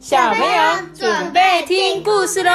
小朋友准备听故事喽